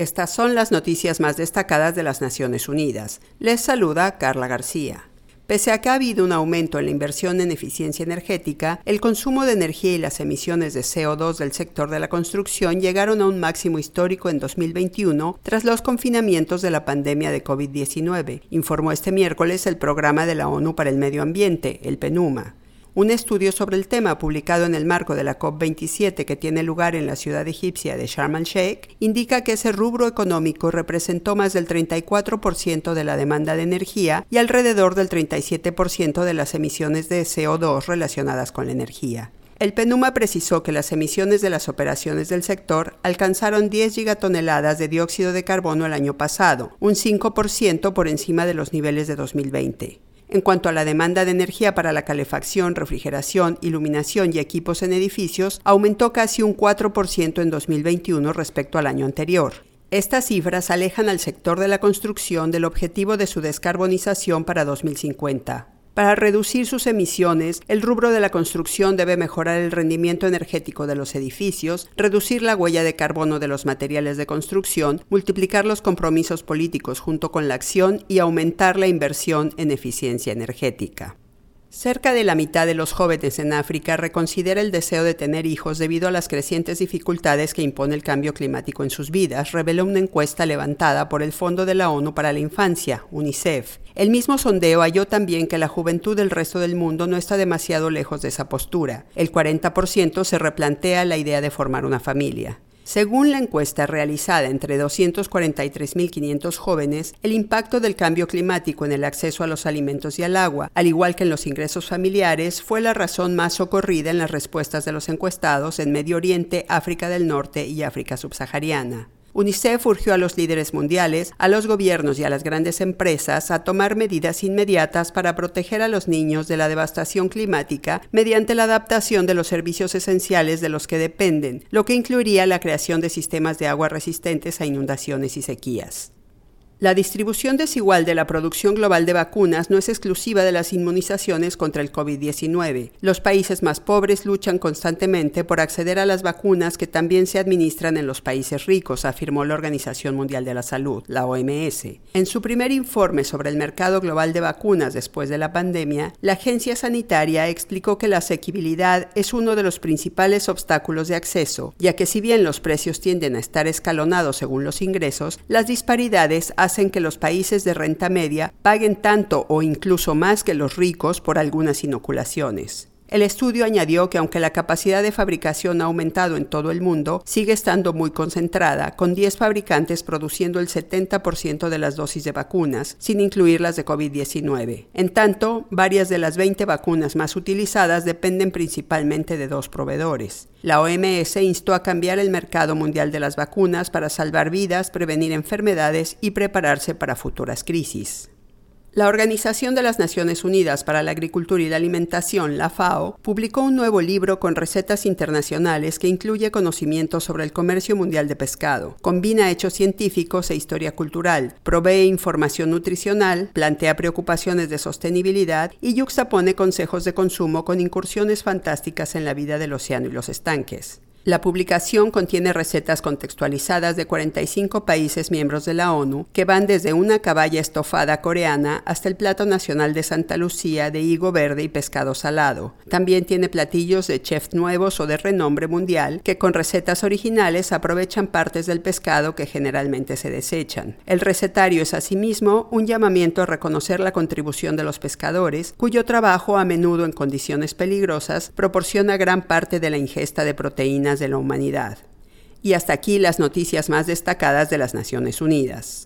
Estas son las noticias más destacadas de las Naciones Unidas. Les saluda Carla García. Pese a que ha habido un aumento en la inversión en eficiencia energética, el consumo de energía y las emisiones de CO2 del sector de la construcción llegaron a un máximo histórico en 2021 tras los confinamientos de la pandemia de COVID-19, informó este miércoles el Programa de la ONU para el Medio Ambiente, el PENUMA. Un estudio sobre el tema publicado en el marco de la COP27 que tiene lugar en la ciudad egipcia de Sharm el-Sheikh indica que ese rubro económico representó más del 34% de la demanda de energía y alrededor del 37% de las emisiones de CO2 relacionadas con la energía. El PENUMA precisó que las emisiones de las operaciones del sector alcanzaron 10 gigatoneladas de dióxido de carbono el año pasado, un 5% por encima de los niveles de 2020. En cuanto a la demanda de energía para la calefacción, refrigeración, iluminación y equipos en edificios, aumentó casi un 4% en 2021 respecto al año anterior. Estas cifras alejan al sector de la construcción del objetivo de su descarbonización para 2050. Para reducir sus emisiones, el rubro de la construcción debe mejorar el rendimiento energético de los edificios, reducir la huella de carbono de los materiales de construcción, multiplicar los compromisos políticos junto con la acción y aumentar la inversión en eficiencia energética. Cerca de la mitad de los jóvenes en África reconsidera el deseo de tener hijos debido a las crecientes dificultades que impone el cambio climático en sus vidas, reveló una encuesta levantada por el Fondo de la ONU para la Infancia, UNICEF. El mismo sondeo halló también que la juventud del resto del mundo no está demasiado lejos de esa postura. El 40% se replantea la idea de formar una familia. Según la encuesta realizada entre 243.500 jóvenes, el impacto del cambio climático en el acceso a los alimentos y al agua, al igual que en los ingresos familiares, fue la razón más socorrida en las respuestas de los encuestados en Medio Oriente, África del Norte y África subsahariana. UNICEF urgió a los líderes mundiales, a los gobiernos y a las grandes empresas a tomar medidas inmediatas para proteger a los niños de la devastación climática mediante la adaptación de los servicios esenciales de los que dependen, lo que incluiría la creación de sistemas de agua resistentes a inundaciones y sequías. La distribución desigual de la producción global de vacunas no es exclusiva de las inmunizaciones contra el COVID-19. Los países más pobres luchan constantemente por acceder a las vacunas que también se administran en los países ricos, afirmó la Organización Mundial de la Salud, la OMS. En su primer informe sobre el mercado global de vacunas después de la pandemia, la agencia sanitaria explicó que la asequibilidad es uno de los principales obstáculos de acceso, ya que si bien los precios tienden a estar escalonados según los ingresos, las disparidades que los países de renta media paguen tanto o incluso más que los ricos por algunas inoculaciones. El estudio añadió que aunque la capacidad de fabricación ha aumentado en todo el mundo, sigue estando muy concentrada, con 10 fabricantes produciendo el 70% de las dosis de vacunas, sin incluir las de COVID-19. En tanto, varias de las 20 vacunas más utilizadas dependen principalmente de dos proveedores. La OMS instó a cambiar el mercado mundial de las vacunas para salvar vidas, prevenir enfermedades y prepararse para futuras crisis. La Organización de las Naciones Unidas para la Agricultura y la Alimentación, la FAO, publicó un nuevo libro con recetas internacionales que incluye conocimientos sobre el comercio mundial de pescado, combina hechos científicos e historia cultural, provee información nutricional, plantea preocupaciones de sostenibilidad y yuxtapone consejos de consumo con incursiones fantásticas en la vida del océano y los estanques. La publicación contiene recetas contextualizadas de 45 países miembros de la ONU, que van desde una caballa estofada coreana hasta el plato nacional de Santa Lucía de higo verde y pescado salado. También tiene platillos de chef nuevos o de renombre mundial que con recetas originales aprovechan partes del pescado que generalmente se desechan. El recetario es asimismo un llamamiento a reconocer la contribución de los pescadores, cuyo trabajo a menudo en condiciones peligrosas proporciona gran parte de la ingesta de proteínas de la humanidad. Y hasta aquí las noticias más destacadas de las Naciones Unidas.